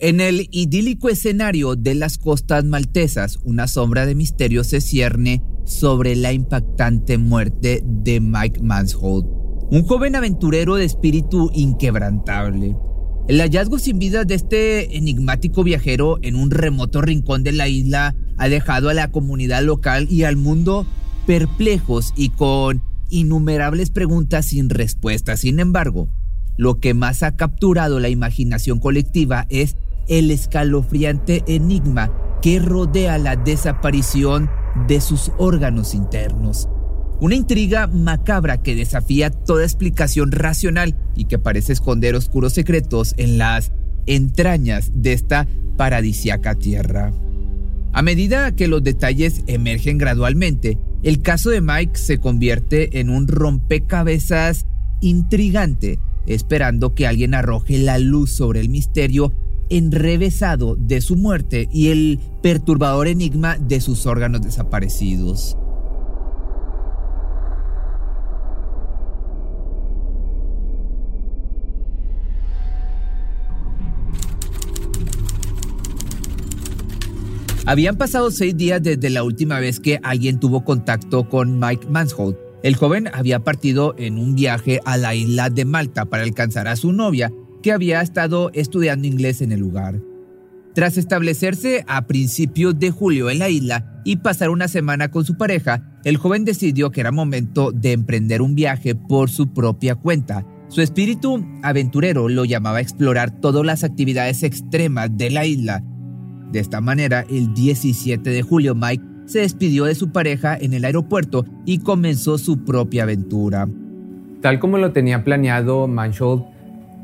En el idílico escenario de las costas maltesas, una sombra de misterio se cierne sobre la impactante muerte de Mike Mansholt, un joven aventurero de espíritu inquebrantable. El hallazgo sin vida de este enigmático viajero en un remoto rincón de la isla ha dejado a la comunidad local y al mundo perplejos y con innumerables preguntas sin respuesta. Sin embargo, lo que más ha capturado la imaginación colectiva es el escalofriante enigma que rodea la desaparición de sus órganos internos. Una intriga macabra que desafía toda explicación racional y que parece esconder oscuros secretos en las entrañas de esta paradisiaca tierra. A medida que los detalles emergen gradualmente, el caso de Mike se convierte en un rompecabezas intrigante, esperando que alguien arroje la luz sobre el misterio enrevesado de su muerte y el perturbador enigma de sus órganos desaparecidos. Habían pasado seis días desde la última vez que alguien tuvo contacto con Mike Mansholt. El joven había partido en un viaje a la isla de Malta para alcanzar a su novia que había estado estudiando inglés en el lugar. Tras establecerse a principios de julio en la isla y pasar una semana con su pareja, el joven decidió que era momento de emprender un viaje por su propia cuenta. Su espíritu aventurero lo llamaba a explorar todas las actividades extremas de la isla. De esta manera, el 17 de julio, Mike se despidió de su pareja en el aeropuerto y comenzó su propia aventura. Tal como lo tenía planeado, Mansholt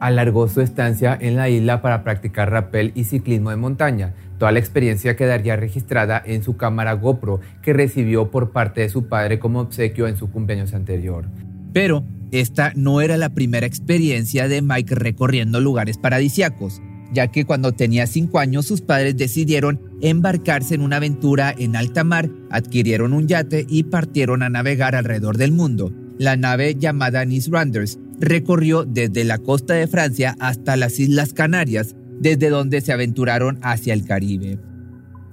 alargó su estancia en la isla para practicar rappel y ciclismo de montaña. Toda la experiencia quedaría registrada en su cámara GoPro que recibió por parte de su padre como obsequio en su cumpleaños anterior. Pero esta no era la primera experiencia de Mike recorriendo lugares paradisiacos, ya que cuando tenía cinco años sus padres decidieron embarcarse en una aventura en alta mar, adquirieron un yate y partieron a navegar alrededor del mundo. La nave llamada Nice Randers recorrió desde la costa de Francia hasta las Islas Canarias, desde donde se aventuraron hacia el Caribe.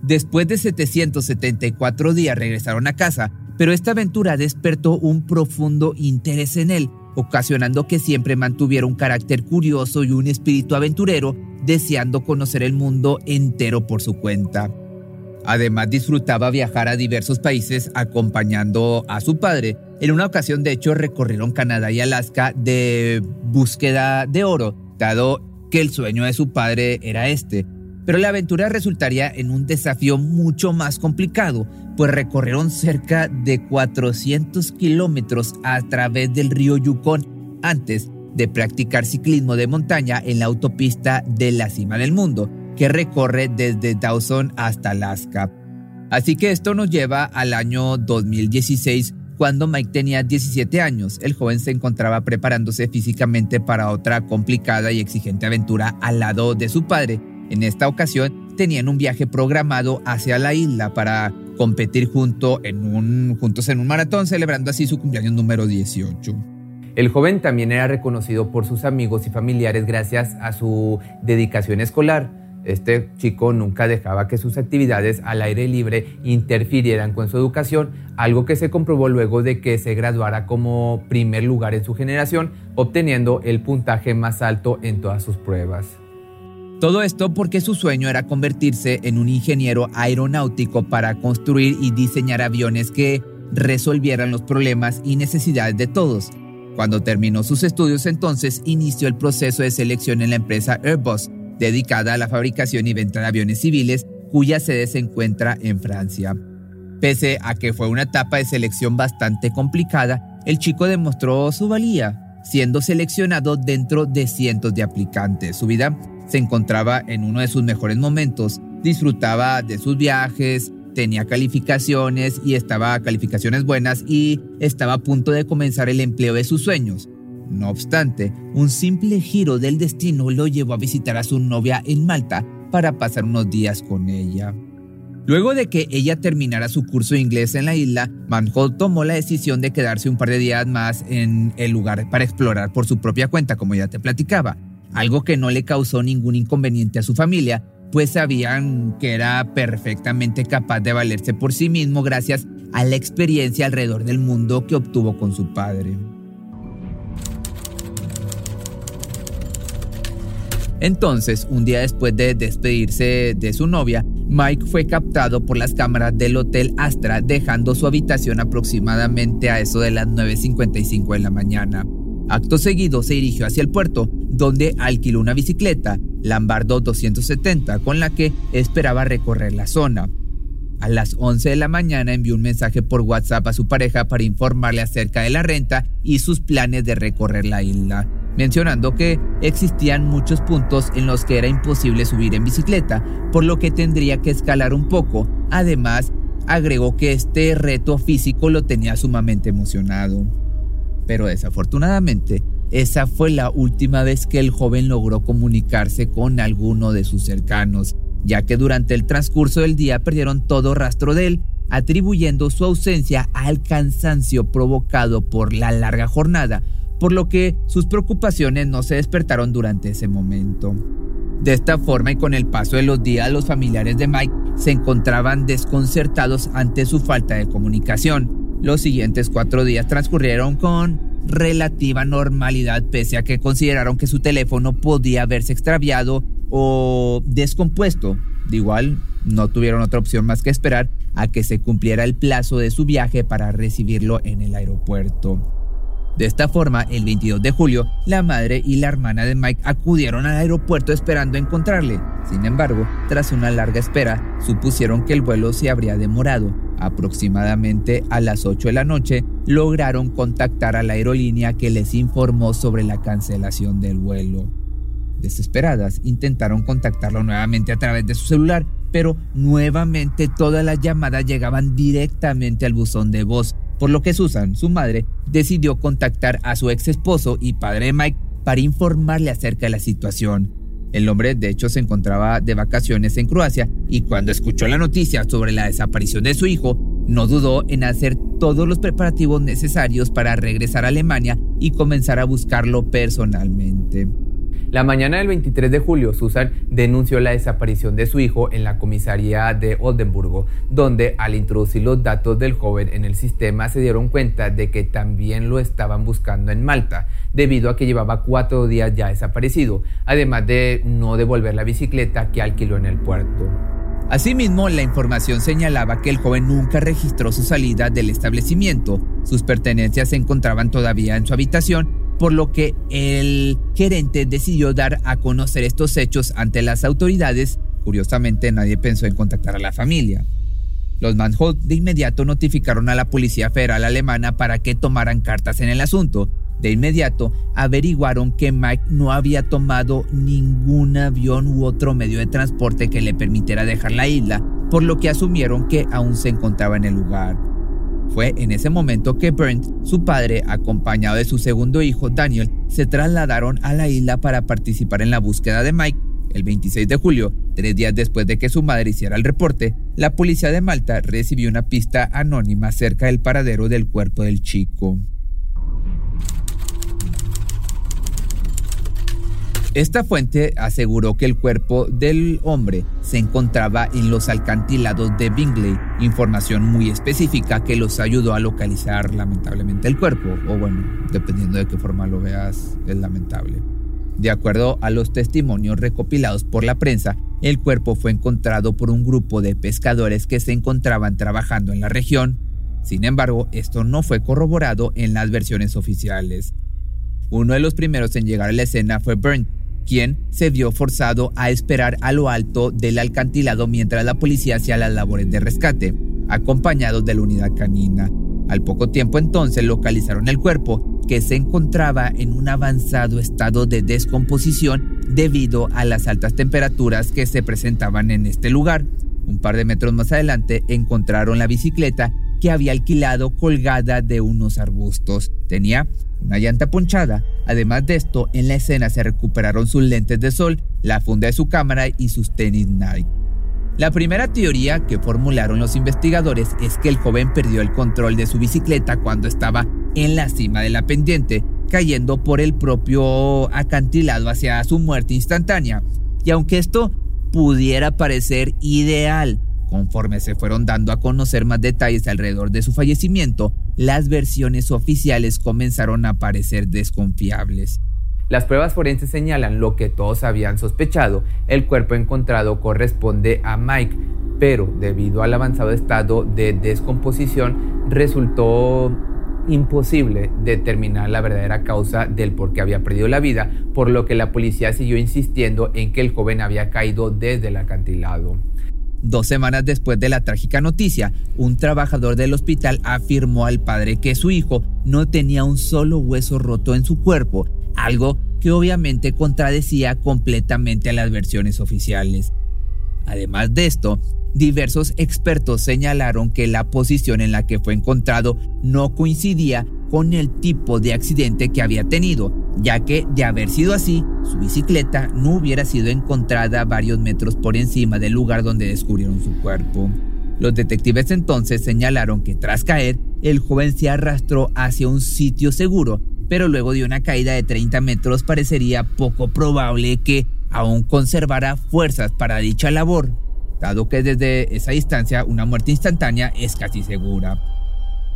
Después de 774 días regresaron a casa, pero esta aventura despertó un profundo interés en él, ocasionando que siempre mantuviera un carácter curioso y un espíritu aventurero, deseando conocer el mundo entero por su cuenta. Además disfrutaba viajar a diversos países acompañando a su padre, en una ocasión, de hecho, recorrieron Canadá y Alaska de búsqueda de oro, dado que el sueño de su padre era este. Pero la aventura resultaría en un desafío mucho más complicado, pues recorrieron cerca de 400 kilómetros a través del río Yukon antes de practicar ciclismo de montaña en la autopista de la cima del mundo, que recorre desde Dawson hasta Alaska. Así que esto nos lleva al año 2016 cuando Mike tenía 17 años, el joven se encontraba preparándose físicamente para otra complicada y exigente aventura al lado de su padre. En esta ocasión tenían un viaje programado hacia la isla para competir junto en un, juntos en un maratón, celebrando así su cumpleaños número 18. El joven también era reconocido por sus amigos y familiares gracias a su dedicación escolar este chico nunca dejaba que sus actividades al aire libre interfirieran con su educación, algo que se comprobó luego de que se graduara como primer lugar en su generación, obteniendo el puntaje más alto en todas sus pruebas. Todo esto porque su sueño era convertirse en un ingeniero aeronáutico para construir y diseñar aviones que resolvieran los problemas y necesidades de todos. Cuando terminó sus estudios entonces inició el proceso de selección en la empresa Airbus, dedicada a la fabricación y venta de aviones civiles, cuya sede se encuentra en Francia. Pese a que fue una etapa de selección bastante complicada, el chico demostró su valía, siendo seleccionado dentro de cientos de aplicantes. Su vida se encontraba en uno de sus mejores momentos, disfrutaba de sus viajes, tenía calificaciones y estaba calificaciones buenas y estaba a punto de comenzar el empleo de sus sueños. No obstante, un simple giro del destino lo llevó a visitar a su novia en Malta para pasar unos días con ella. Luego de que ella terminara su curso de inglés en la isla, Manholt tomó la decisión de quedarse un par de días más en el lugar para explorar por su propia cuenta, como ya te platicaba, algo que no le causó ningún inconveniente a su familia, pues sabían que era perfectamente capaz de valerse por sí mismo gracias a la experiencia alrededor del mundo que obtuvo con su padre. Entonces, un día después de despedirse de su novia, Mike fue captado por las cámaras del Hotel Astra dejando su habitación aproximadamente a eso de las 9.55 de la mañana. Acto seguido se dirigió hacia el puerto, donde alquiló una bicicleta, Lambardo 270, con la que esperaba recorrer la zona. A las 11 de la mañana envió un mensaje por WhatsApp a su pareja para informarle acerca de la renta y sus planes de recorrer la isla mencionando que existían muchos puntos en los que era imposible subir en bicicleta, por lo que tendría que escalar un poco. Además, agregó que este reto físico lo tenía sumamente emocionado. Pero desafortunadamente, esa fue la última vez que el joven logró comunicarse con alguno de sus cercanos, ya que durante el transcurso del día perdieron todo rastro de él, atribuyendo su ausencia al cansancio provocado por la larga jornada, por lo que sus preocupaciones no se despertaron durante ese momento. De esta forma y con el paso de los días, los familiares de Mike se encontraban desconcertados ante su falta de comunicación. Los siguientes cuatro días transcurrieron con relativa normalidad pese a que consideraron que su teléfono podía haberse extraviado o descompuesto. De igual, no tuvieron otra opción más que esperar a que se cumpliera el plazo de su viaje para recibirlo en el aeropuerto. De esta forma, el 22 de julio, la madre y la hermana de Mike acudieron al aeropuerto esperando encontrarle. Sin embargo, tras una larga espera, supusieron que el vuelo se habría demorado. Aproximadamente a las 8 de la noche, lograron contactar a la aerolínea que les informó sobre la cancelación del vuelo. Desesperadas, intentaron contactarlo nuevamente a través de su celular, pero nuevamente todas las llamadas llegaban directamente al buzón de voz, por lo que Susan, su madre, decidió contactar a su ex esposo y padre Mike para informarle acerca de la situación. El hombre de hecho se encontraba de vacaciones en Croacia y cuando escuchó la noticia sobre la desaparición de su hijo, no dudó en hacer todos los preparativos necesarios para regresar a Alemania y comenzar a buscarlo personalmente. La mañana del 23 de julio, Susan denunció la desaparición de su hijo en la comisaría de Oldenburgo, donde al introducir los datos del joven en el sistema se dieron cuenta de que también lo estaban buscando en Malta, debido a que llevaba cuatro días ya desaparecido, además de no devolver la bicicleta que alquiló en el puerto. Asimismo, la información señalaba que el joven nunca registró su salida del establecimiento, sus pertenencias se encontraban todavía en su habitación por lo que el gerente decidió dar a conocer estos hechos ante las autoridades. Curiosamente, nadie pensó en contactar a la familia. Los Manholt de inmediato notificaron a la Policía Federal Alemana para que tomaran cartas en el asunto. De inmediato averiguaron que Mike no había tomado ningún avión u otro medio de transporte que le permitiera dejar la isla, por lo que asumieron que aún se encontraba en el lugar. Fue en ese momento que Burnt, su padre, acompañado de su segundo hijo, Daniel, se trasladaron a la isla para participar en la búsqueda de Mike. El 26 de julio, tres días después de que su madre hiciera el reporte, la policía de Malta recibió una pista anónima cerca del paradero del cuerpo del chico. Esta fuente aseguró que el cuerpo del hombre se encontraba en los alcantilados de Bingley, información muy específica que los ayudó a localizar lamentablemente el cuerpo, o bueno, dependiendo de qué forma lo veas, es lamentable. De acuerdo a los testimonios recopilados por la prensa, el cuerpo fue encontrado por un grupo de pescadores que se encontraban trabajando en la región. Sin embargo, esto no fue corroborado en las versiones oficiales. Uno de los primeros en llegar a la escena fue Burnt, quien se vio forzado a esperar a lo alto del alcantilado mientras la policía hacía las labores de rescate, acompañados de la unidad canina. Al poco tiempo entonces localizaron el cuerpo que se encontraba en un avanzado estado de descomposición debido a las altas temperaturas que se presentaban en este lugar. Un par de metros más adelante encontraron la bicicleta que había alquilado colgada de unos arbustos. Tenía una llanta ponchada. Además de esto, en la escena se recuperaron sus lentes de sol, la funda de su cámara y sus tenis Nike. La primera teoría que formularon los investigadores es que el joven perdió el control de su bicicleta cuando estaba en la cima de la pendiente, cayendo por el propio acantilado hacia su muerte instantánea. Y aunque esto pudiera parecer ideal, conforme se fueron dando a conocer más detalles alrededor de su fallecimiento, las versiones oficiales comenzaron a parecer desconfiables. Las pruebas forenses señalan lo que todos habían sospechado, el cuerpo encontrado corresponde a Mike, pero debido al avanzado estado de descomposición resultó imposible determinar la verdadera causa del por qué había perdido la vida, por lo que la policía siguió insistiendo en que el joven había caído desde el acantilado. Dos semanas después de la trágica noticia, un trabajador del hospital afirmó al padre que su hijo no tenía un solo hueso roto en su cuerpo algo que obviamente contradecía completamente a las versiones oficiales. Además de esto, diversos expertos señalaron que la posición en la que fue encontrado no coincidía con el tipo de accidente que había tenido, ya que de haber sido así, su bicicleta no hubiera sido encontrada varios metros por encima del lugar donde descubrieron su cuerpo. Los detectives entonces señalaron que tras caer, el joven se arrastró hacia un sitio seguro pero luego de una caída de 30 metros parecería poco probable que aún conservara fuerzas para dicha labor, dado que desde esa distancia una muerte instantánea es casi segura.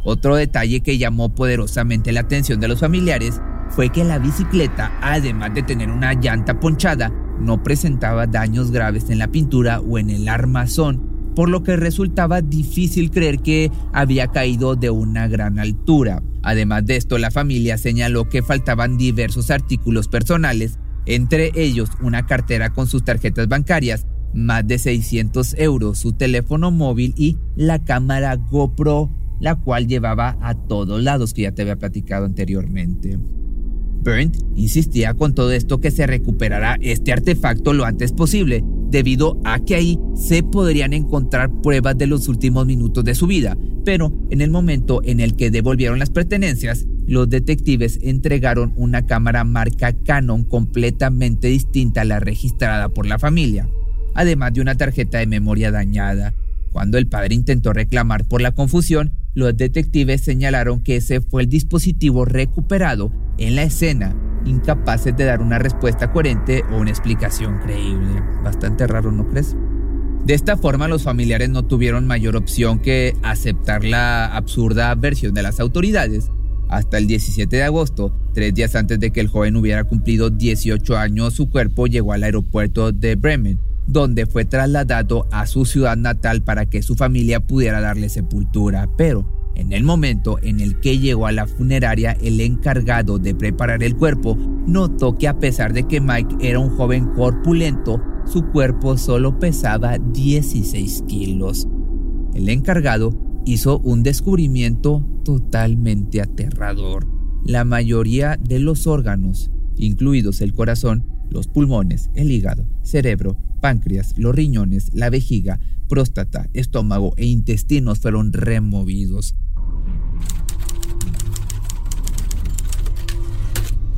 Otro detalle que llamó poderosamente la atención de los familiares fue que la bicicleta, además de tener una llanta ponchada, no presentaba daños graves en la pintura o en el armazón, por lo que resultaba difícil creer que había caído de una gran altura. Además de esto, la familia señaló que faltaban diversos artículos personales, entre ellos una cartera con sus tarjetas bancarias, más de 600 euros, su teléfono móvil y la cámara GoPro, la cual llevaba a todos lados que ya te había platicado anteriormente. Burnt insistía con todo esto que se recuperará este artefacto lo antes posible, debido a que ahí se podrían encontrar pruebas de los últimos minutos de su vida, pero en el momento en el que devolvieron las pertenencias, los detectives entregaron una cámara marca Canon completamente distinta a la registrada por la familia, además de una tarjeta de memoria dañada. Cuando el padre intentó reclamar por la confusión, los detectives señalaron que ese fue el dispositivo recuperado en la escena incapaces de dar una respuesta coherente o una explicación creíble. Bastante raro, ¿no crees? De esta forma, los familiares no tuvieron mayor opción que aceptar la absurda versión de las autoridades. Hasta el 17 de agosto, tres días antes de que el joven hubiera cumplido 18 años, su cuerpo llegó al aeropuerto de Bremen, donde fue trasladado a su ciudad natal para que su familia pudiera darle sepultura. Pero en el momento en el que llegó a la funeraria, el encargado de preparar el cuerpo notó que a pesar de que Mike era un joven corpulento, su cuerpo solo pesaba 16 kilos. El encargado hizo un descubrimiento totalmente aterrador. La mayoría de los órganos, incluidos el corazón, los pulmones, el hígado, cerebro, páncreas, los riñones, la vejiga, próstata, estómago e intestinos fueron removidos.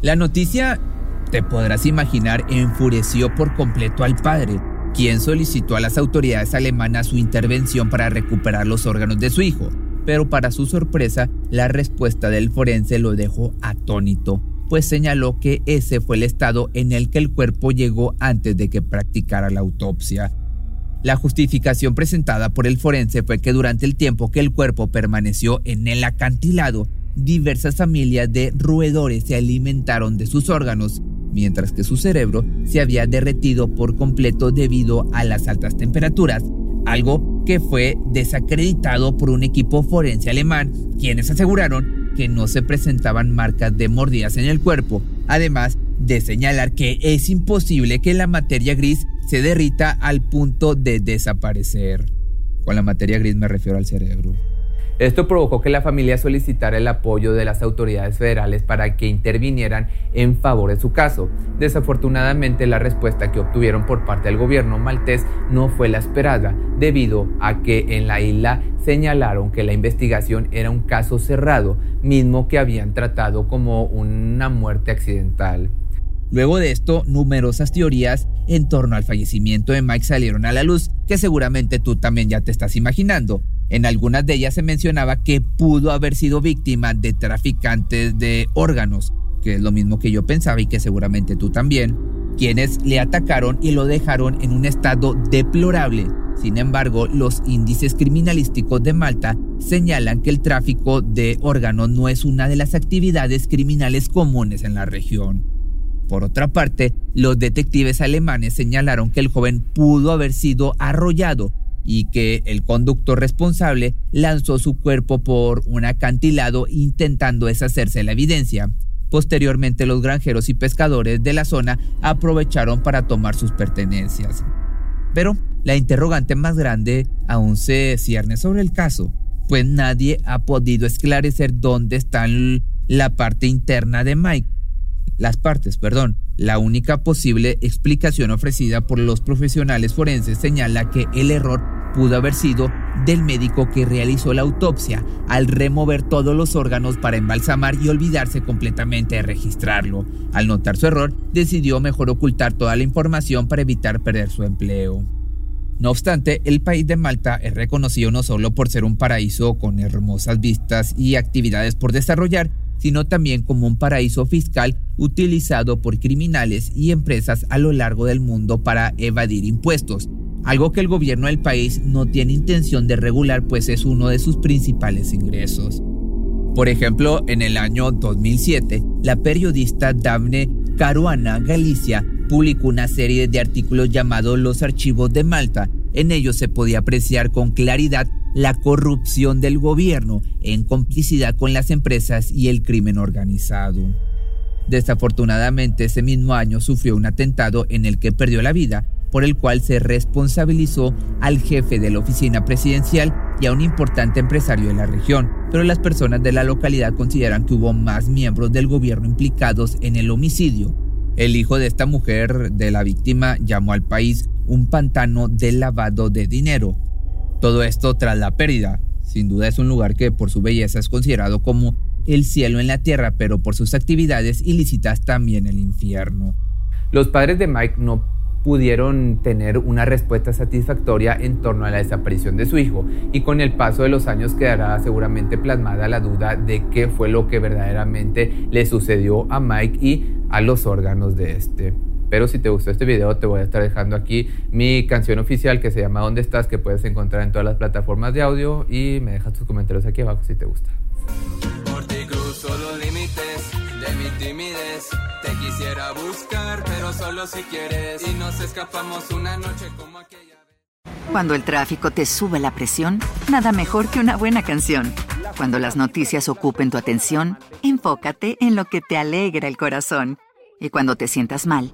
La noticia, te podrás imaginar, enfureció por completo al padre, quien solicitó a las autoridades alemanas su intervención para recuperar los órganos de su hijo. Pero para su sorpresa, la respuesta del forense lo dejó atónito, pues señaló que ese fue el estado en el que el cuerpo llegó antes de que practicara la autopsia. La justificación presentada por el forense fue que durante el tiempo que el cuerpo permaneció en el acantilado, diversas familias de roedores se alimentaron de sus órganos, mientras que su cerebro se había derretido por completo debido a las altas temperaturas, algo que fue desacreditado por un equipo forense alemán, quienes aseguraron que no se presentaban marcas de mordidas en el cuerpo, además de señalar que es imposible que la materia gris se derrita al punto de desaparecer. Con la materia gris me refiero al cerebro. Esto provocó que la familia solicitara el apoyo de las autoridades federales para que intervinieran en favor de su caso. Desafortunadamente la respuesta que obtuvieron por parte del gobierno maltés no fue la esperada, debido a que en la isla señalaron que la investigación era un caso cerrado, mismo que habían tratado como una muerte accidental. Luego de esto, numerosas teorías en torno al fallecimiento de Mike salieron a la luz, que seguramente tú también ya te estás imaginando. En algunas de ellas se mencionaba que pudo haber sido víctima de traficantes de órganos, que es lo mismo que yo pensaba y que seguramente tú también, quienes le atacaron y lo dejaron en un estado deplorable. Sin embargo, los índices criminalísticos de Malta señalan que el tráfico de órganos no es una de las actividades criminales comunes en la región. Por otra parte, los detectives alemanes señalaron que el joven pudo haber sido arrollado y que el conductor responsable lanzó su cuerpo por un acantilado intentando deshacerse la evidencia. Posteriormente los granjeros y pescadores de la zona aprovecharon para tomar sus pertenencias. Pero la interrogante más grande aún se cierne sobre el caso, pues nadie ha podido esclarecer dónde está la parte interna de Mike las partes, perdón. La única posible explicación ofrecida por los profesionales forenses señala que el error pudo haber sido del médico que realizó la autopsia al remover todos los órganos para embalsamar y olvidarse completamente de registrarlo. Al notar su error, decidió mejor ocultar toda la información para evitar perder su empleo. No obstante, el país de Malta es reconocido no solo por ser un paraíso con hermosas vistas y actividades por desarrollar, sino también como un paraíso fiscal utilizado por criminales y empresas a lo largo del mundo para evadir impuestos, algo que el gobierno del país no tiene intención de regular pues es uno de sus principales ingresos. Por ejemplo, en el año 2007, la periodista Daphne Caruana Galicia publicó una serie de artículos llamados Los Archivos de Malta. En ellos se podía apreciar con claridad la corrupción del gobierno en complicidad con las empresas y el crimen organizado. Desafortunadamente, ese mismo año sufrió un atentado en el que perdió la vida, por el cual se responsabilizó al jefe de la oficina presidencial y a un importante empresario de la región, pero las personas de la localidad consideran que hubo más miembros del gobierno implicados en el homicidio. El hijo de esta mujer, de la víctima, llamó al país un pantano de lavado de dinero, todo esto tras la pérdida. Sin duda es un lugar que por su belleza es considerado como el cielo en la tierra, pero por sus actividades ilícitas también el infierno. Los padres de Mike no pudieron tener una respuesta satisfactoria en torno a la desaparición de su hijo y con el paso de los años quedará seguramente plasmada la duda de qué fue lo que verdaderamente le sucedió a Mike y a los órganos de este. Pero si te gustó este video, te voy a estar dejando aquí mi canción oficial que se llama ¿Dónde estás? que puedes encontrar en todas las plataformas de audio y me dejas tus comentarios aquí abajo si te gusta. Por ti cruzo los límites de mi timidez. Te quisiera buscar, pero solo si quieres. Y nos escapamos una noche como aquella vez. Cuando el tráfico te sube la presión, nada mejor que una buena canción. Cuando las noticias ocupen tu atención, enfócate en lo que te alegra el corazón. Y cuando te sientas mal,